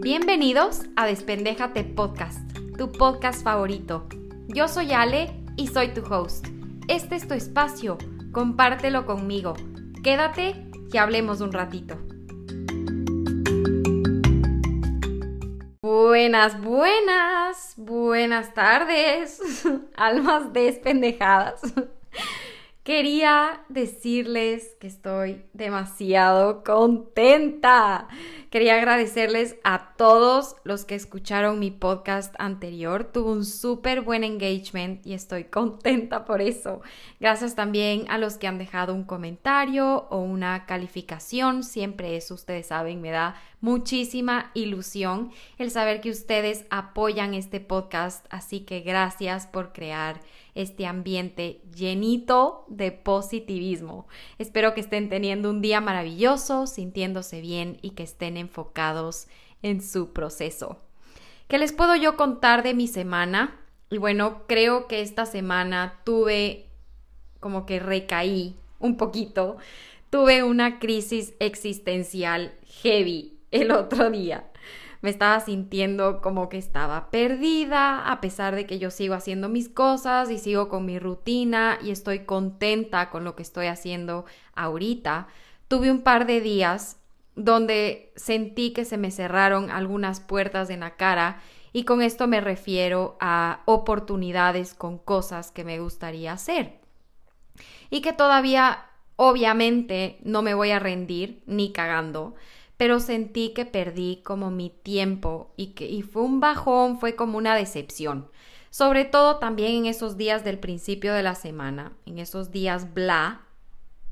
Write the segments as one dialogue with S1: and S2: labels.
S1: Bienvenidos a Despendéjate Podcast, tu podcast favorito. Yo soy Ale y soy tu host. Este es tu espacio, compártelo conmigo. Quédate y hablemos un ratito. Buenas, buenas, buenas tardes, almas despendejadas. Quería decirles que estoy demasiado contenta. Quería agradecerles a todos los que escucharon mi podcast anterior. Tuvo un súper buen engagement y estoy contenta por eso. Gracias también a los que han dejado un comentario o una calificación. Siempre eso, ustedes saben, me da muchísima ilusión el saber que ustedes apoyan este podcast. Así que gracias por crear este ambiente llenito de positivismo. Espero que estén teniendo un día maravilloso, sintiéndose bien y que estén enfocados en su proceso. ¿Qué les puedo yo contar de mi semana? Y bueno, creo que esta semana tuve como que recaí un poquito, tuve una crisis existencial heavy el otro día me estaba sintiendo como que estaba perdida, a pesar de que yo sigo haciendo mis cosas y sigo con mi rutina y estoy contenta con lo que estoy haciendo ahorita. Tuve un par de días donde sentí que se me cerraron algunas puertas en la cara y con esto me refiero a oportunidades con cosas que me gustaría hacer. Y que todavía, obviamente, no me voy a rendir ni cagando pero sentí que perdí como mi tiempo y que y fue un bajón, fue como una decepción. Sobre todo también en esos días del principio de la semana, en esos días bla,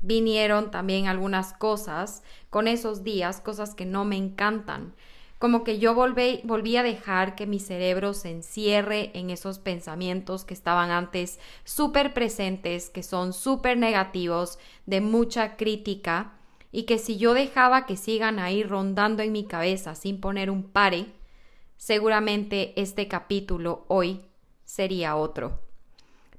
S1: vinieron también algunas cosas con esos días, cosas que no me encantan. Como que yo volví, volví a dejar que mi cerebro se encierre en esos pensamientos que estaban antes súper presentes, que son súper negativos, de mucha crítica y que si yo dejaba que sigan ahí rondando en mi cabeza sin poner un pare, seguramente este capítulo hoy sería otro.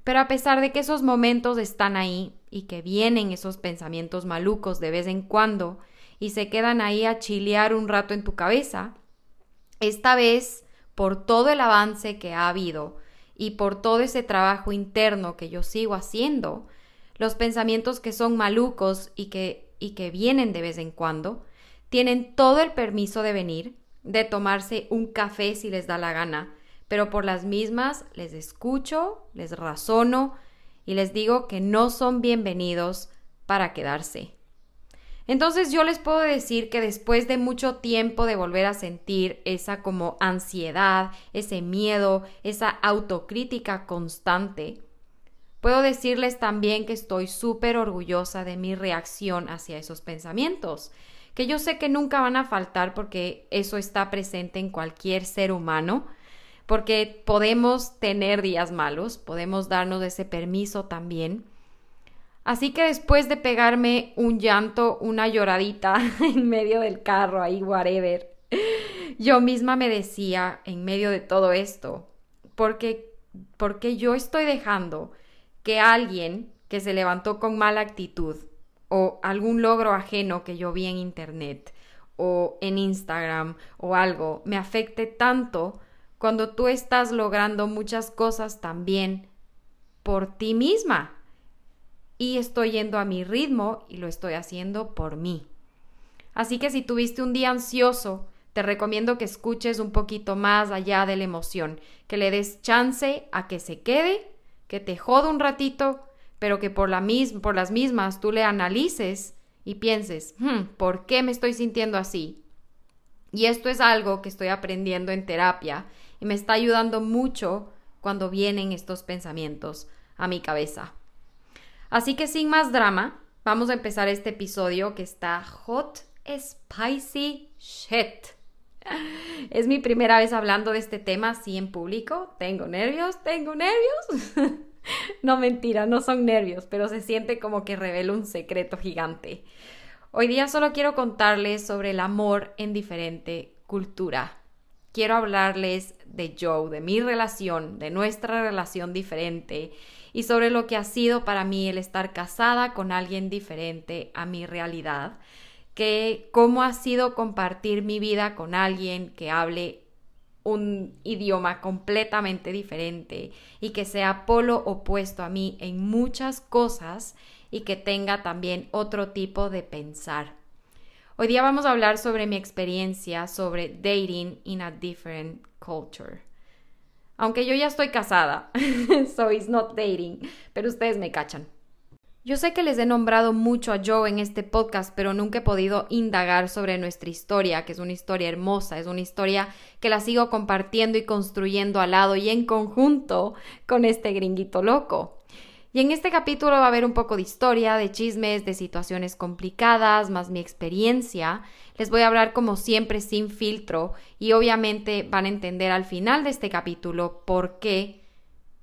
S1: Pero a pesar de que esos momentos están ahí y que vienen esos pensamientos malucos de vez en cuando y se quedan ahí a chilear un rato en tu cabeza, esta vez, por todo el avance que ha habido y por todo ese trabajo interno que yo sigo haciendo, los pensamientos que son malucos y que y que vienen de vez en cuando, tienen todo el permiso de venir, de tomarse un café si les da la gana, pero por las mismas les escucho, les razono y les digo que no son bienvenidos para quedarse. Entonces yo les puedo decir que después de mucho tiempo de volver a sentir esa como ansiedad, ese miedo, esa autocrítica constante, Puedo decirles también que estoy súper orgullosa de mi reacción hacia esos pensamientos, que yo sé que nunca van a faltar porque eso está presente en cualquier ser humano, porque podemos tener días malos, podemos darnos ese permiso también. Así que después de pegarme un llanto, una lloradita en medio del carro, ahí, whatever, yo misma me decía en medio de todo esto, porque, porque yo estoy dejando que alguien que se levantó con mala actitud o algún logro ajeno que yo vi en internet o en Instagram o algo me afecte tanto cuando tú estás logrando muchas cosas también por ti misma. Y estoy yendo a mi ritmo y lo estoy haciendo por mí. Así que si tuviste un día ansioso, te recomiendo que escuches un poquito más allá de la emoción, que le des chance a que se quede que te joda un ratito, pero que por, la por las mismas tú le analices y pienses, hmm, ¿por qué me estoy sintiendo así? Y esto es algo que estoy aprendiendo en terapia y me está ayudando mucho cuando vienen estos pensamientos a mi cabeza. Así que sin más drama, vamos a empezar este episodio que está hot, spicy shit. Es mi primera vez hablando de este tema así en público. Tengo nervios, tengo nervios. no mentira, no son nervios, pero se siente como que revelo un secreto gigante. Hoy día solo quiero contarles sobre el amor en diferente cultura. Quiero hablarles de Joe, de mi relación, de nuestra relación diferente y sobre lo que ha sido para mí el estar casada con alguien diferente a mi realidad cómo ha sido compartir mi vida con alguien que hable un idioma completamente diferente y que sea polo opuesto a mí en muchas cosas y que tenga también otro tipo de pensar. Hoy día vamos a hablar sobre mi experiencia sobre dating in a different culture. Aunque yo ya estoy casada, so it's not dating, pero ustedes me cachan. Yo sé que les he nombrado mucho a Joe en este podcast, pero nunca he podido indagar sobre nuestra historia, que es una historia hermosa, es una historia que la sigo compartiendo y construyendo al lado y en conjunto con este gringuito loco. Y en este capítulo va a haber un poco de historia, de chismes, de situaciones complicadas, más mi experiencia. Les voy a hablar como siempre sin filtro y obviamente van a entender al final de este capítulo por qué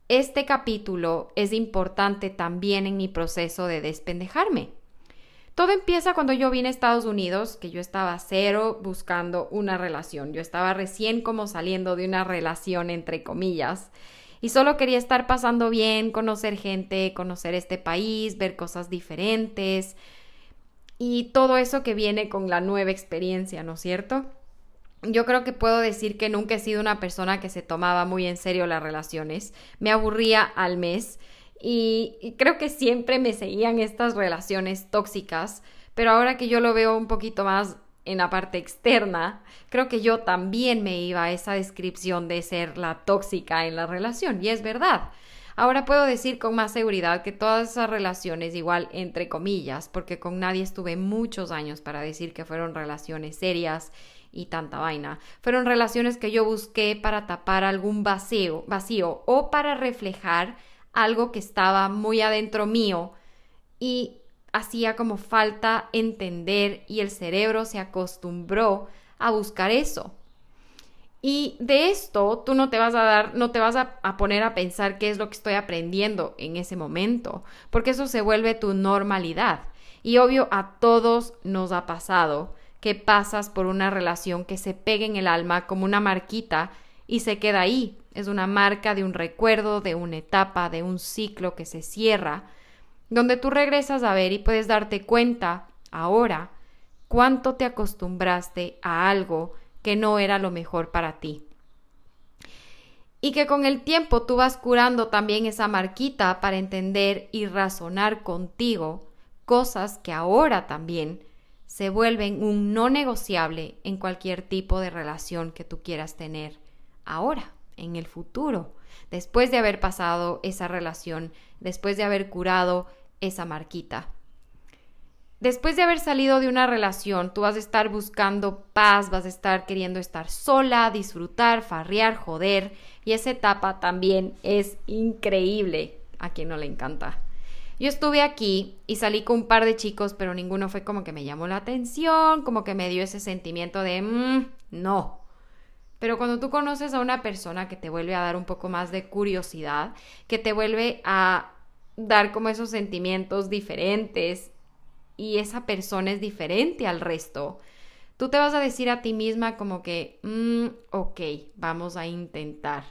S1: este capítulo es importante también en mi proceso de despendejarme. Todo empieza cuando yo vine a Estados Unidos, que yo estaba cero buscando una relación. Yo estaba recién como saliendo de una relación entre comillas. Y solo quería estar pasando bien, conocer gente, conocer este país, ver cosas diferentes y todo eso que viene con la nueva experiencia, ¿no es cierto? Yo creo que puedo decir que nunca he sido una persona que se tomaba muy en serio las relaciones. Me aburría al mes y, creo que siempre me seguían estas relaciones tóxicas, pero ahora que yo lo veo un poquito más en la parte externa, creo que yo también me iba a esa descripción de ser la tóxica en la relación y es verdad. Ahora puedo decir con más seguridad que todas esas relaciones, igual entre comillas, porque con nadie estuve muchos años para decir que fueron relaciones serias y tanta vaina. Fueron relaciones que yo busqué para tapar algún vacío, vacío o para reflejar algo que estaba muy adentro mío y hacía como falta entender y el cerebro se acostumbró a buscar eso. Y de esto tú no te vas a dar, no te vas a, a, poner a pensar qué es lo que estoy aprendiendo en ese momento, porque eso se vuelve tu normalidad. Y obvio a todos nos ha pasado que pasas por una relación que se pega en el alma como una marquita y se queda ahí. Es una marca de un recuerdo, de una etapa, de un ciclo que se cierra, donde tú regresas a ver y puedes darte cuenta ahora cuánto te acostumbraste a algo que no era lo mejor para ti. Y que con el tiempo tú vas curando también esa marquita para entender y razonar contigo cosas que ahora también se vuelven un no negociable en cualquier tipo de relación que tú quieras tener ahora, en el futuro, después de haber pasado esa relación, después de haber curado esa marquita. Después de haber salido de una relación, tú vas a estar buscando paz, vas a estar queriendo estar sola, disfrutar, farrear, joder, y esa etapa también es increíble a quien no le encanta. Yo estuve aquí y salí con un par de chicos, pero ninguno fue como que me llamó la atención, como que me dio ese sentimiento de, mmm, no. Pero cuando tú conoces a una persona que te vuelve a dar un poco más de curiosidad, que te vuelve a dar como esos sentimientos diferentes y esa persona es diferente al resto, tú te vas a decir a ti misma como que, mmm, ok, vamos a intentar.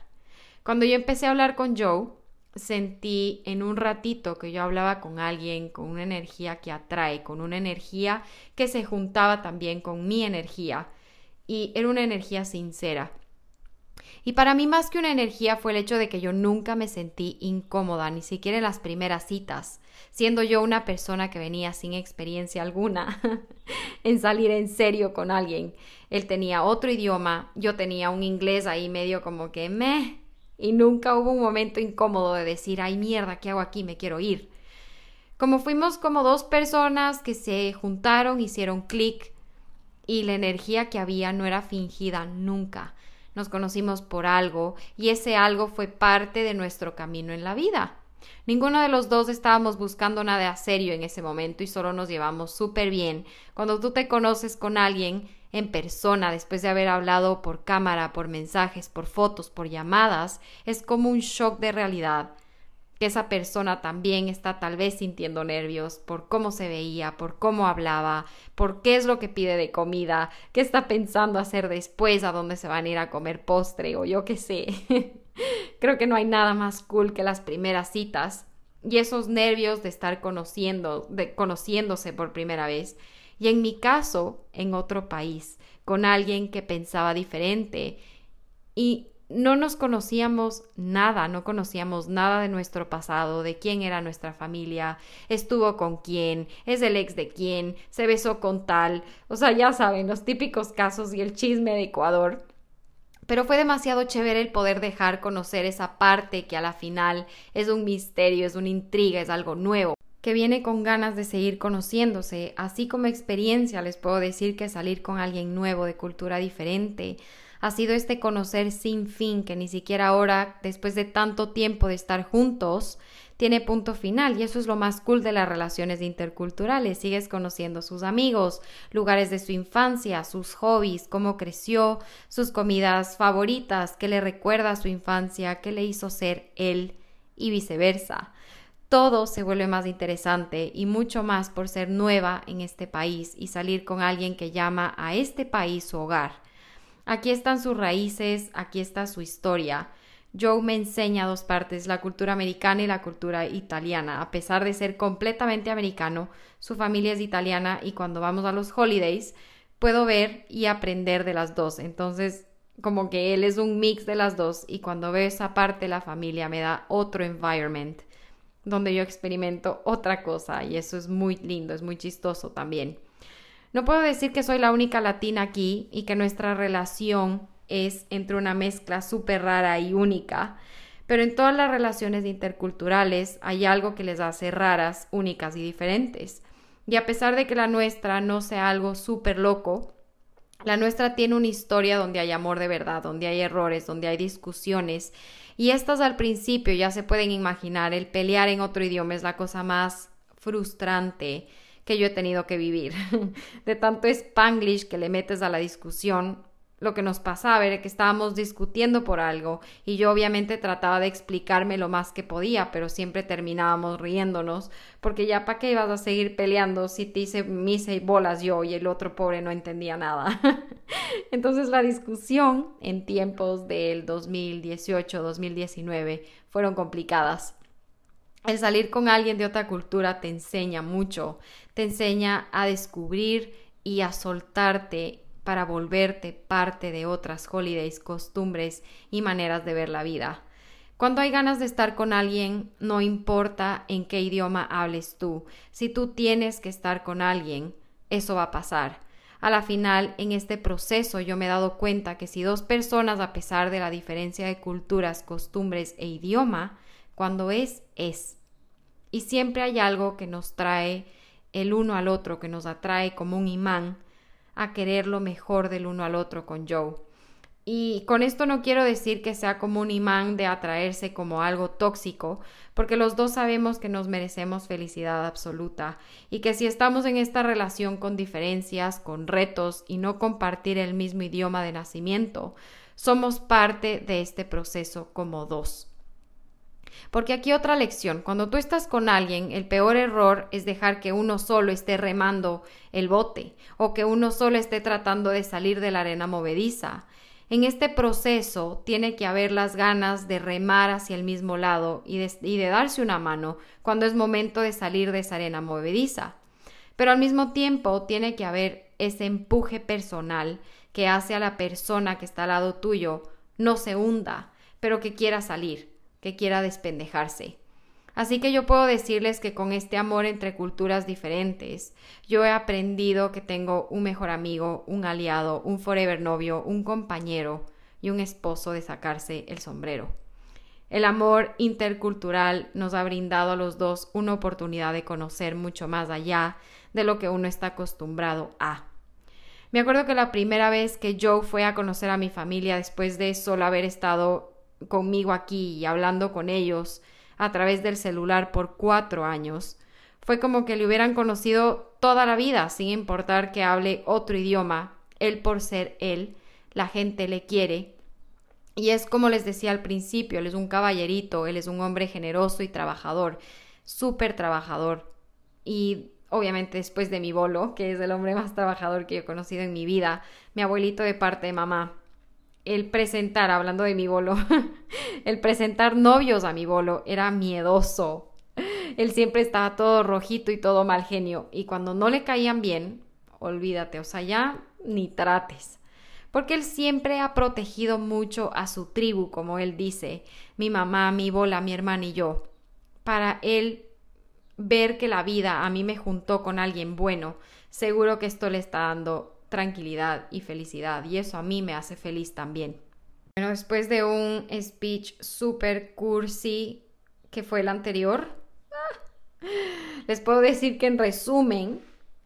S1: Cuando yo empecé a hablar con Joe, sentí en un ratito que yo hablaba con alguien con una energía que atrae, con una energía que se juntaba también con mi energía y era una energía sincera. Y para mí más que una energía fue el hecho de que yo nunca me sentí incómoda, ni siquiera en las primeras citas, siendo yo una persona que venía sin experiencia alguna en salir en serio con alguien. Él tenía otro idioma, yo tenía un inglés ahí medio como que me y nunca hubo un momento incómodo de decir, ay mierda, ¿qué hago aquí? Me quiero ir. Como fuimos como dos personas que se juntaron, hicieron clic y la energía que había no era fingida nunca. Nos conocimos por algo y ese algo fue parte de nuestro camino en la vida. Ninguno de los dos estábamos buscando nada serio en ese momento y solo nos llevamos súper bien. Cuando tú te conoces con alguien en persona después de haber hablado por cámara, por mensajes, por fotos, por llamadas, es como un shock de realidad que esa persona también está tal vez sintiendo nervios por cómo se veía, por cómo hablaba, por qué es lo que pide de comida, qué está pensando hacer después, a dónde se van a ir a comer postre o yo qué sé. Creo que no hay nada más cool que las primeras citas y esos nervios de estar conociendo, de conociéndose por primera vez y en mi caso en otro país, con alguien que pensaba diferente. Y no nos conocíamos nada, no conocíamos nada de nuestro pasado, de quién era nuestra familia, estuvo con quién, es el ex de quién, se besó con tal, o sea, ya saben, los típicos casos y el chisme de Ecuador. Pero fue demasiado chévere el poder dejar conocer esa parte que a la final es un misterio, es una intriga, es algo nuevo que viene con ganas de seguir conociéndose. Así como experiencia les puedo decir que salir con alguien nuevo de cultura diferente ha sido este conocer sin fin que ni siquiera ahora, después de tanto tiempo de estar juntos, tiene punto final y eso es lo más cool de las relaciones interculturales. Sigues conociendo sus amigos, lugares de su infancia, sus hobbies, cómo creció, sus comidas favoritas, qué le recuerda a su infancia, qué le hizo ser él y viceversa. Todo se vuelve más interesante y mucho más por ser nueva en este país y salir con alguien que llama a este país su hogar. Aquí están sus raíces, aquí está su historia. Joe me enseña dos partes, la cultura americana y la cultura italiana. A pesar de ser completamente americano, su familia es italiana y cuando vamos a los holidays puedo ver y aprender de las dos. Entonces, como que él es un mix de las dos y cuando veo esa parte la familia me da otro environment donde yo experimento otra cosa y eso es muy lindo, es muy chistoso también. No puedo decir que soy la única latina aquí y que nuestra relación es entre una mezcla súper rara y única, pero en todas las relaciones interculturales hay algo que les hace raras, únicas y diferentes. Y a pesar de que la nuestra no sea algo súper loco, la nuestra tiene una historia donde hay amor de verdad, donde hay errores, donde hay discusiones. Y estas al principio ya se pueden imaginar, el pelear en otro idioma es la cosa más frustrante que yo he tenido que vivir. De tanto spanglish que le metes a la discusión, lo que nos pasaba era que estábamos discutiendo por algo y yo obviamente trataba de explicarme lo más que podía, pero siempre terminábamos riéndonos porque ya para qué ibas a seguir peleando si te hice misa y bolas yo y el otro pobre no entendía nada. Entonces la discusión en tiempos del 2018-2019 fueron complicadas. El salir con alguien de otra cultura te enseña mucho, te enseña a descubrir y a soltarte para volverte parte de otras holidays, costumbres y maneras de ver la vida. Cuando hay ganas de estar con alguien, no importa en qué idioma hables tú, si tú tienes que estar con alguien, eso va a pasar. A la final, en este proceso yo me he dado cuenta que si dos personas, a pesar de la diferencia de culturas, costumbres e idioma, cuando es, es. Y siempre hay algo que nos trae el uno al otro, que nos atrae como un imán a querer lo mejor del uno al otro con Joe. Y con esto no quiero decir que sea como un imán de atraerse como algo tóxico, porque los dos sabemos que nos merecemos felicidad absoluta y que si estamos en esta relación con diferencias, con retos y no compartir el mismo idioma de nacimiento, somos parte de este proceso como dos. Porque aquí otra lección, cuando tú estás con alguien, el peor error es dejar que uno solo esté remando el bote o que uno solo esté tratando de salir de la arena movediza. En este proceso tiene que haber las ganas de remar hacia el mismo lado y de, y de darse una mano cuando es momento de salir de esa arena movediza. Pero al mismo tiempo tiene que haber ese empuje personal que hace a la persona que está al lado tuyo no se hunda, pero que quiera salir que quiera despendejarse. Así que yo puedo decirles que con este amor entre culturas diferentes, yo he aprendido que tengo un mejor amigo, un aliado, un forever novio, un compañero y un esposo de sacarse el sombrero. El amor intercultural nos ha brindado a los dos una oportunidad de conocer mucho más allá de lo que uno está acostumbrado a. Me acuerdo que la primera vez que Joe fue a conocer a mi familia después de solo haber estado conmigo aquí y hablando con ellos a través del celular por cuatro años. Fue como que le hubieran conocido toda la vida, sin importar que hable otro idioma. Él por ser él, la gente le quiere. Y es como les decía al principio, él es un caballerito, él es un hombre generoso y trabajador, súper trabajador. Y obviamente después de mi bolo, que es el hombre más trabajador que he conocido en mi vida, mi abuelito de parte de mamá, el presentar, hablando de mi bolo, el presentar novios a mi bolo era miedoso. Él siempre estaba todo rojito y todo mal genio. Y cuando no le caían bien, olvídate, o sea, ya ni trates. Porque él siempre ha protegido mucho a su tribu, como él dice, mi mamá, mi bola, mi hermana y yo. Para él ver que la vida a mí me juntó con alguien bueno, seguro que esto le está dando tranquilidad y felicidad y eso a mí me hace feliz también. Bueno, después de un speech super cursi que fue el anterior, les puedo decir que en resumen,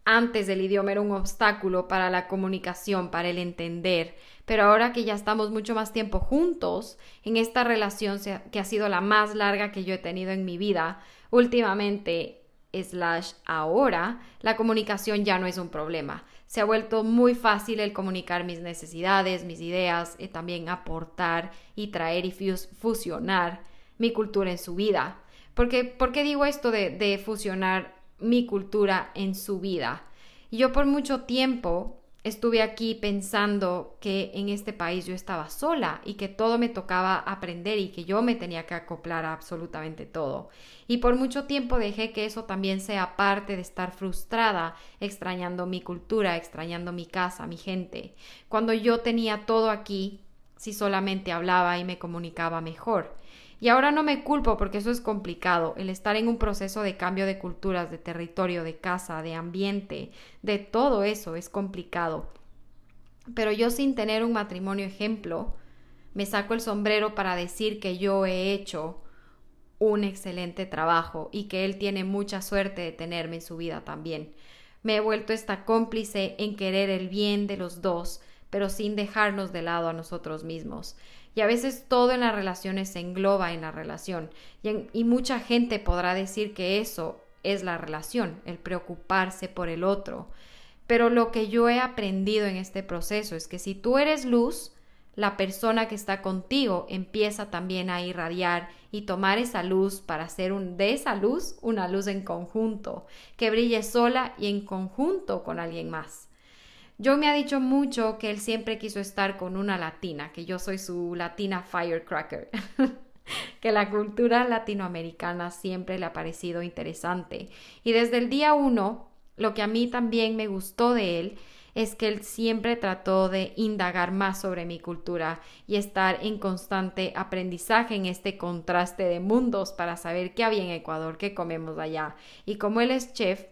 S1: antes el idioma era un obstáculo para la comunicación, para el entender, pero ahora que ya estamos mucho más tiempo juntos, en esta relación que ha sido la más larga que yo he tenido en mi vida, últimamente, slash ahora, la comunicación ya no es un problema. Se ha vuelto muy fácil el comunicar mis necesidades, mis ideas, y también aportar y traer y fusionar mi cultura en su vida. Porque, ¿Por qué digo esto de, de fusionar mi cultura en su vida? Yo por mucho tiempo estuve aquí pensando que en este país yo estaba sola y que todo me tocaba aprender y que yo me tenía que acoplar a absolutamente todo. Y por mucho tiempo dejé que eso también sea parte de estar frustrada, extrañando mi cultura, extrañando mi casa, mi gente, cuando yo tenía todo aquí si solamente hablaba y me comunicaba mejor. Y ahora no me culpo porque eso es complicado, el estar en un proceso de cambio de culturas, de territorio, de casa, de ambiente, de todo eso es complicado. Pero yo sin tener un matrimonio ejemplo, me saco el sombrero para decir que yo he hecho un excelente trabajo y que él tiene mucha suerte de tenerme en su vida también. Me he vuelto esta cómplice en querer el bien de los dos, pero sin dejarnos de lado a nosotros mismos. Y a veces todo en las relaciones se engloba en la relación. Y, mucha gente podrá decir que eso es la relación, el preocuparse por el otro. Pero lo que yo he aprendido en este proceso es que si tú eres luz, la persona que está contigo empieza también a irradiar y tomar esa luz para hacer un, de esa luz una luz en conjunto, que brille sola y en conjunto con alguien más. Yo me ha dicho mucho que él siempre quiso estar con una latina, que yo soy su latina firecracker, que la cultura latinoamericana siempre le ha parecido interesante. Y desde el día uno, lo que a mí también me gustó de él es que él siempre trató de indagar más sobre mi cultura y estar en constante aprendizaje en este contraste de mundos para saber qué había en Ecuador, qué comemos allá. Y como él es chef,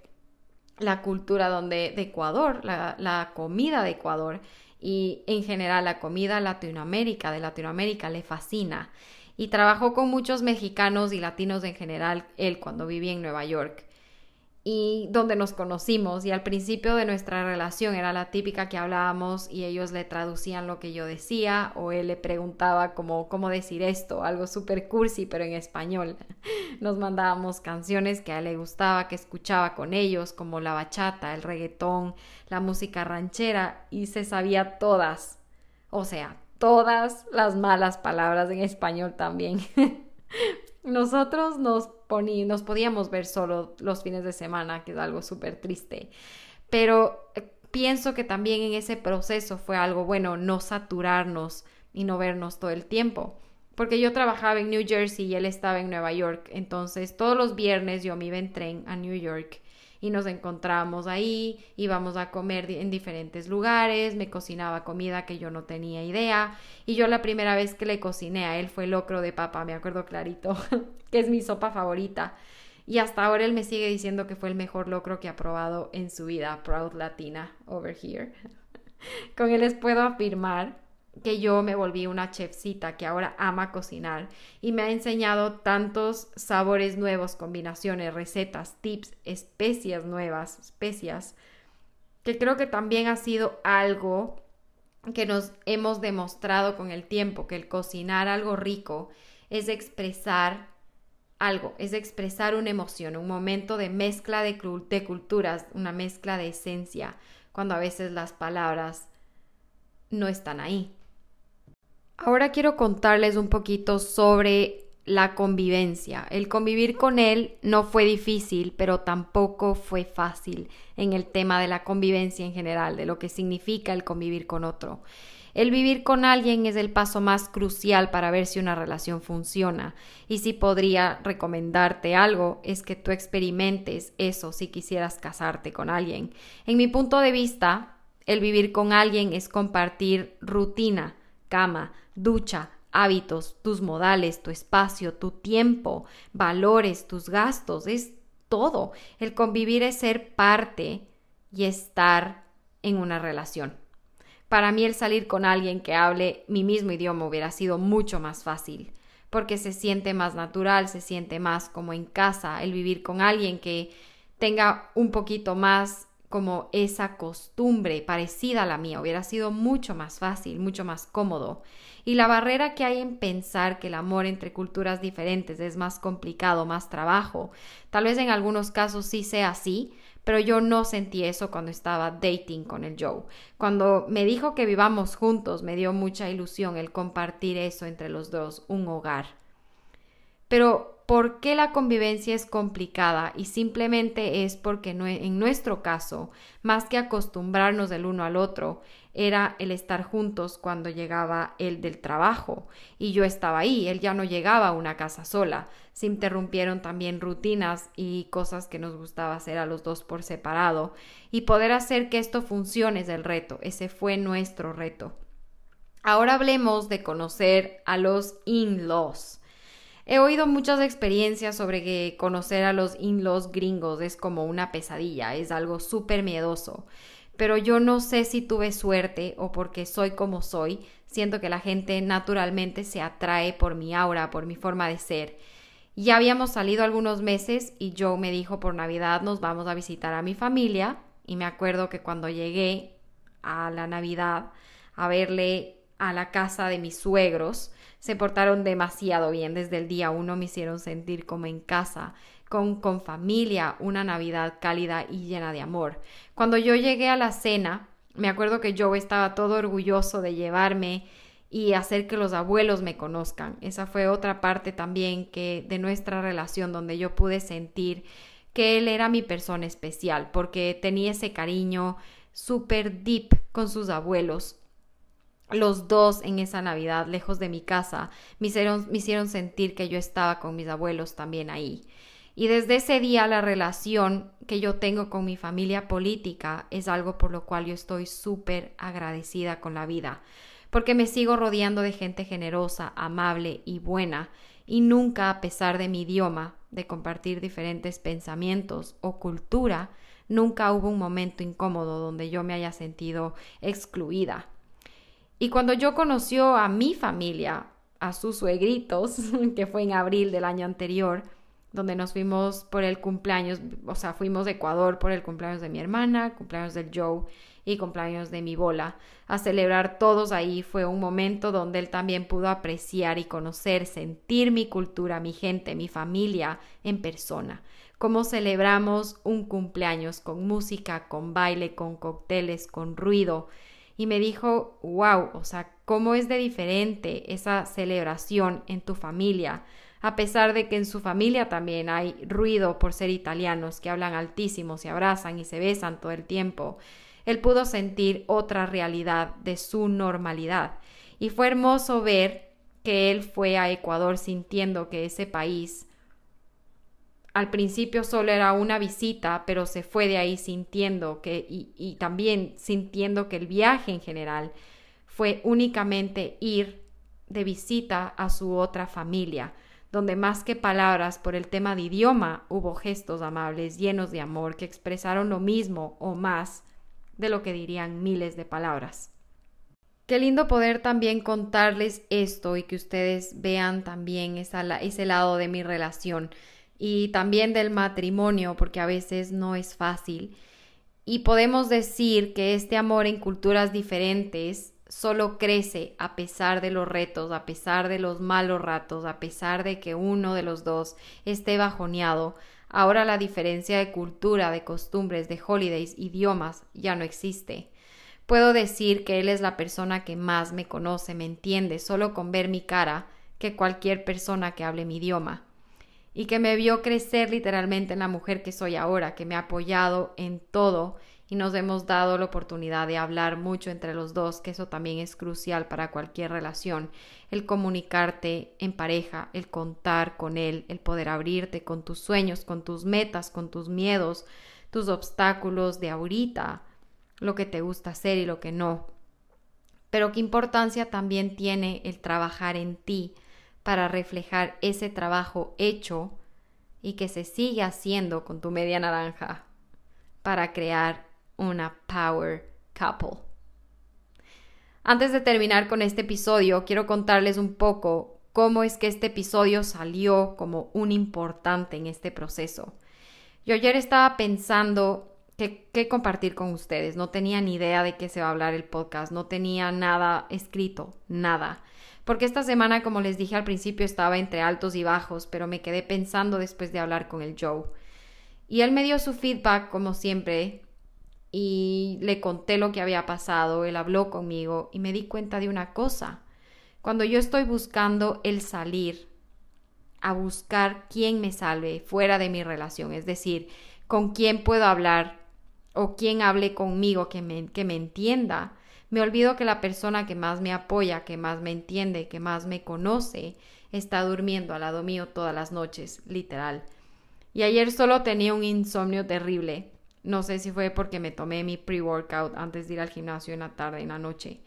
S1: la cultura donde, de Ecuador, la, la comida de Ecuador y en general la comida Latinoamérica, de Latinoamérica le fascina. Y trabajó con muchos mexicanos y latinos en general él cuando vivía en Nueva York y donde nos conocimos y al principio de nuestra relación era la típica que hablábamos y ellos le traducían lo que yo decía o él le preguntaba como cómo decir esto, algo súper cursi pero en español. Nos mandábamos canciones que a él le gustaba, que escuchaba con ellos como la bachata, el reggaetón, la música ranchera y se sabía todas, o sea, todas las malas palabras en español también. Nosotros nos, nos podíamos ver solo los fines de semana, que es algo súper triste. Pero eh, pienso que también en ese proceso fue algo bueno no saturarnos y no vernos todo el tiempo. Porque yo trabajaba en New Jersey y él estaba en Nueva York. Entonces todos los viernes yo me iba en tren a New York y nos encontramos ahí, íbamos a comer en diferentes lugares, me cocinaba comida que yo no tenía idea y yo la primera vez que le cociné a él fue locro de papa, me acuerdo clarito, que es mi sopa favorita. Y hasta ahora él me sigue diciendo que fue el mejor locro que ha probado en su vida, Proud Latina, over here. Con él les puedo afirmar que yo me volví una chefcita que ahora ama cocinar y me ha enseñado tantos sabores nuevos, combinaciones, recetas, tips, especias nuevas, especias, que creo que también ha sido algo que nos hemos demostrado con el tiempo, que el cocinar algo rico es expresar algo, es expresar una emoción, un momento de mezcla de, de culturas, una mezcla de esencia, cuando a veces las palabras no están ahí. Ahora quiero contarles un poquito sobre la convivencia. El convivir con él no fue difícil, pero tampoco fue fácil en el tema de la convivencia en general, de lo que significa el convivir con otro. El vivir con alguien es el paso más crucial para ver si una relación funciona y si podría recomendarte algo es que tú experimentes eso si quisieras casarte con alguien. En mi punto de vista, el vivir con alguien es compartir rutina, cama, ducha, hábitos, tus modales, tu espacio, tu tiempo, valores, tus gastos, es todo. El convivir es ser parte y estar en una relación. Para mí el salir con alguien que hable mi mismo idioma hubiera sido mucho más fácil, porque se siente más natural, se siente más como en casa, el vivir con alguien que tenga un poquito más como esa costumbre parecida a la mía, hubiera sido mucho más fácil, mucho más cómodo. Y la barrera que hay en pensar que el amor entre culturas diferentes es más complicado, más trabajo, tal vez en algunos casos sí sea así, pero yo no sentí eso cuando estaba dating con el Joe. Cuando me dijo que vivamos juntos, me dio mucha ilusión el compartir eso entre los dos, un hogar. Pero ¿Por qué la convivencia es complicada? Y simplemente es porque en nuestro caso, más que acostumbrarnos del uno al otro, era el estar juntos cuando llegaba el del trabajo y yo estaba ahí, él ya no llegaba a una casa sola. Se interrumpieron también rutinas y cosas que nos gustaba hacer a los dos por separado y poder hacer que esto funcione es el reto, ese fue nuestro reto. Ahora hablemos de conocer a los in-laws. He oído muchas experiencias sobre que conocer a los in-laws gringos es como una pesadilla, es algo súper miedoso. Pero yo no sé si tuve suerte o porque soy como soy, siento que la gente naturalmente se atrae por mi aura, por mi forma de ser. Ya habíamos salido algunos meses y Joe me dijo por Navidad nos vamos a visitar a mi familia y me acuerdo que cuando llegué a la Navidad a verle a la casa de mis suegros, se portaron demasiado bien. Desde el día uno, me hicieron sentir como en casa, con, con familia, una Navidad cálida y llena de amor. Cuando yo llegué a la cena, me acuerdo que yo estaba todo orgulloso de llevarme y hacer que los abuelos me conozcan. Esa fue otra parte también que de nuestra relación donde yo pude sentir que él era mi persona especial porque tenía ese cariño súper deep con sus abuelos los dos en esa Navidad, lejos de mi casa, me hicieron, me hicieron sentir que yo estaba con mis abuelos también ahí. Y desde ese día la relación que yo tengo con mi familia política es algo por lo cual yo estoy súper agradecida con la vida, porque me sigo rodeando de gente generosa, amable y buena, y nunca, a pesar de mi idioma, de compartir diferentes pensamientos o cultura, nunca hubo un momento incómodo donde yo me haya sentido excluida. Y cuando yo conoció a mi familia, a sus suegritos, que fue en abril del año anterior, donde nos fuimos por el cumpleaños, o sea, fuimos de Ecuador por el cumpleaños de mi hermana, cumpleaños del Joe y cumpleaños de mi bola, a celebrar todos ahí. Fue un momento donde él también pudo apreciar y conocer, sentir mi cultura, mi gente, mi familia en persona. Cómo celebramos un cumpleaños con música, con baile, con cócteles, con ruido, y me dijo, wow, o sea, cómo es de diferente esa celebración en tu familia, a pesar de que en su familia también hay ruido por ser italianos, que hablan altísimo, se abrazan y se besan todo el tiempo. Él pudo sentir otra realidad de su normalidad. Y fue hermoso ver que él fue a Ecuador sintiendo que ese país al principio solo era una visita, pero se fue de ahí sintiendo que, y, y también sintiendo que el viaje en general fue únicamente ir de visita a su otra familia, donde más que palabras por el tema de idioma hubo gestos amables llenos de amor que expresaron lo mismo o más de lo que dirían miles de palabras. Qué lindo poder también contarles esto y que ustedes vean también ese lado de mi relación y también del matrimonio, porque a veces no es fácil. Y podemos decir que este amor en culturas diferentes solo crece a pesar de los retos, a pesar de los malos ratos, a pesar de que uno de los dos esté bajoneado. Ahora la diferencia de cultura, de costumbres, de holidays, idiomas ya no existe. Puedo decir que él es la persona que más me conoce, me entiende, solo con ver mi cara que cualquier persona que hable mi idioma y que me vio crecer literalmente en la mujer que soy ahora, que me ha apoyado en todo y nos hemos dado la oportunidad de hablar mucho entre los dos, que eso también es crucial para cualquier relación, el comunicarte en pareja, el contar con él, el poder abrirte con tus sueños, con tus metas, con tus miedos, tus obstáculos de ahorita, lo que te gusta hacer y lo que no. Pero qué importancia también tiene el trabajar en ti, para reflejar ese trabajo hecho y que se sigue haciendo con tu media naranja para crear una power couple. Antes de terminar con este episodio, quiero contarles un poco cómo es que este episodio salió como un importante en este proceso. Yo ayer estaba pensando qué, compartir con ustedes. No tenía ni idea de qué se va a hablar el podcast, no tenía nada escrito, nada porque esta semana, como les dije al principio, estaba entre altos y bajos, pero me quedé pensando después de hablar con el Joe. Y él me dio su feedback, como siempre, y le conté lo que había pasado, él habló conmigo y me di cuenta de una cosa. Cuando yo estoy buscando el salir, a buscar quién me salve fuera de mi relación, es decir, con quién puedo hablar o quién hable conmigo que me, que me entienda, me olvido que la persona que más me apoya, que más me entiende, que más me conoce, está durmiendo al lado mío todas las noches, literal. Y ayer solo tenía un insomnio terrible. No sé si fue porque me tomé mi pre-workout antes de ir al gimnasio en la tarde, en la noche.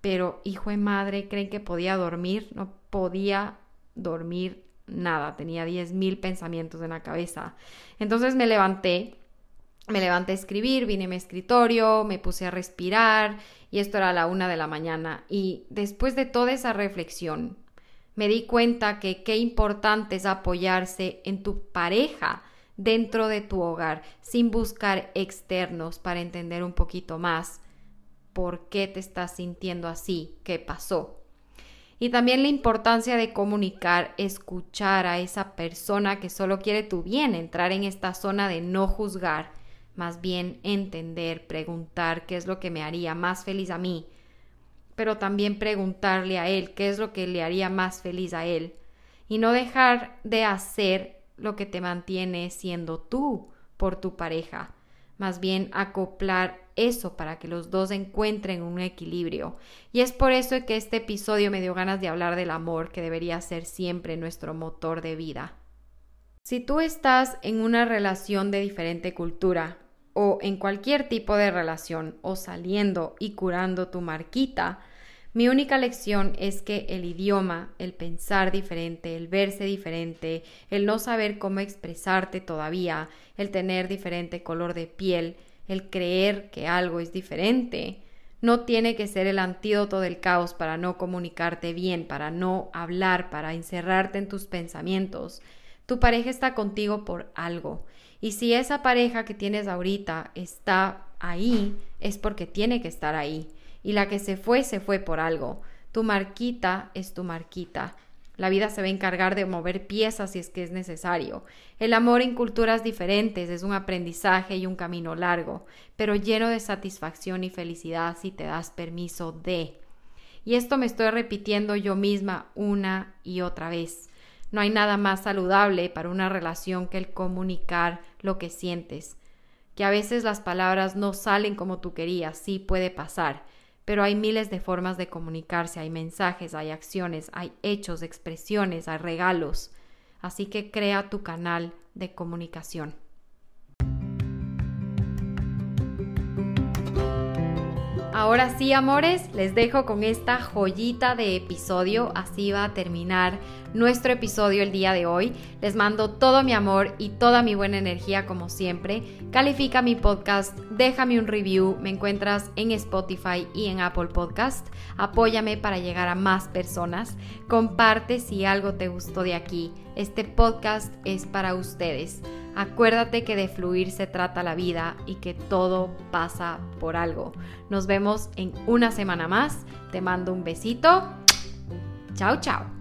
S1: Pero, hijo de madre, ¿creen que podía dormir? No podía dormir nada. Tenía 10.000 pensamientos en la cabeza. Entonces me levanté me levanté a escribir, vine a mi escritorio, me puse a respirar y esto era a la una de la mañana. Y después de toda esa reflexión, me di cuenta que qué importante es apoyarse en tu pareja dentro de tu hogar, sin buscar externos para entender un poquito más por qué te estás sintiendo así, qué pasó. Y también la importancia de comunicar, escuchar a esa persona que solo quiere tu bien, entrar en esta zona de no juzgar más bien entender, preguntar qué es lo que me haría más feliz a mí, pero también preguntarle a él qué es lo que le haría más feliz a él y no dejar de hacer lo que te mantiene siendo tú por tu pareja, más bien acoplar eso para que los dos encuentren un equilibrio. Y es por eso que este episodio me dio ganas de hablar del amor, que debería ser siempre nuestro motor de vida. Si tú estás en una relación de diferente cultura, o en cualquier tipo de relación o saliendo y curando tu marquita, mi única lección es que el idioma, el pensar diferente, el verse diferente, el no saber cómo expresarte todavía, el tener diferente color de piel, el creer que algo es diferente, no tiene que ser el antídoto del caos para no comunicarte bien, para no hablar, para encerrarte en tus pensamientos. Tu pareja está contigo por algo y si esa pareja que tienes ahorita está ahí, es porque tiene que estar ahí. Y la que se fue, se fue por algo. Tu marquita es tu marquita. La vida se va a encargar de mover piezas si es que es necesario. El amor en culturas diferentes es un aprendizaje y un camino largo, pero lleno de satisfacción y felicidad si te das permiso de. Y esto me estoy repitiendo yo misma una y otra vez. No hay nada más saludable para una relación que el comunicar lo que sientes. Que a veces las palabras no salen como tú querías, sí puede pasar, pero hay miles de formas de comunicarse, hay mensajes, hay acciones, hay hechos, expresiones, hay regalos. Así que crea tu canal de comunicación. Ahora sí, amores, les dejo con esta joyita de episodio. Así va a terminar nuestro episodio el día de hoy. Les mando todo mi amor y toda mi buena energía como siempre. Califica mi podcast, déjame un review. Me encuentras en Spotify y en Apple Podcast. Apóyame para llegar a más personas. Comparte si algo te gustó de aquí. Este podcast es para ustedes. Acuérdate que de fluir se trata la vida y que todo pasa por algo. Nos vemos en una semana más. Te mando un besito. Chao, chao.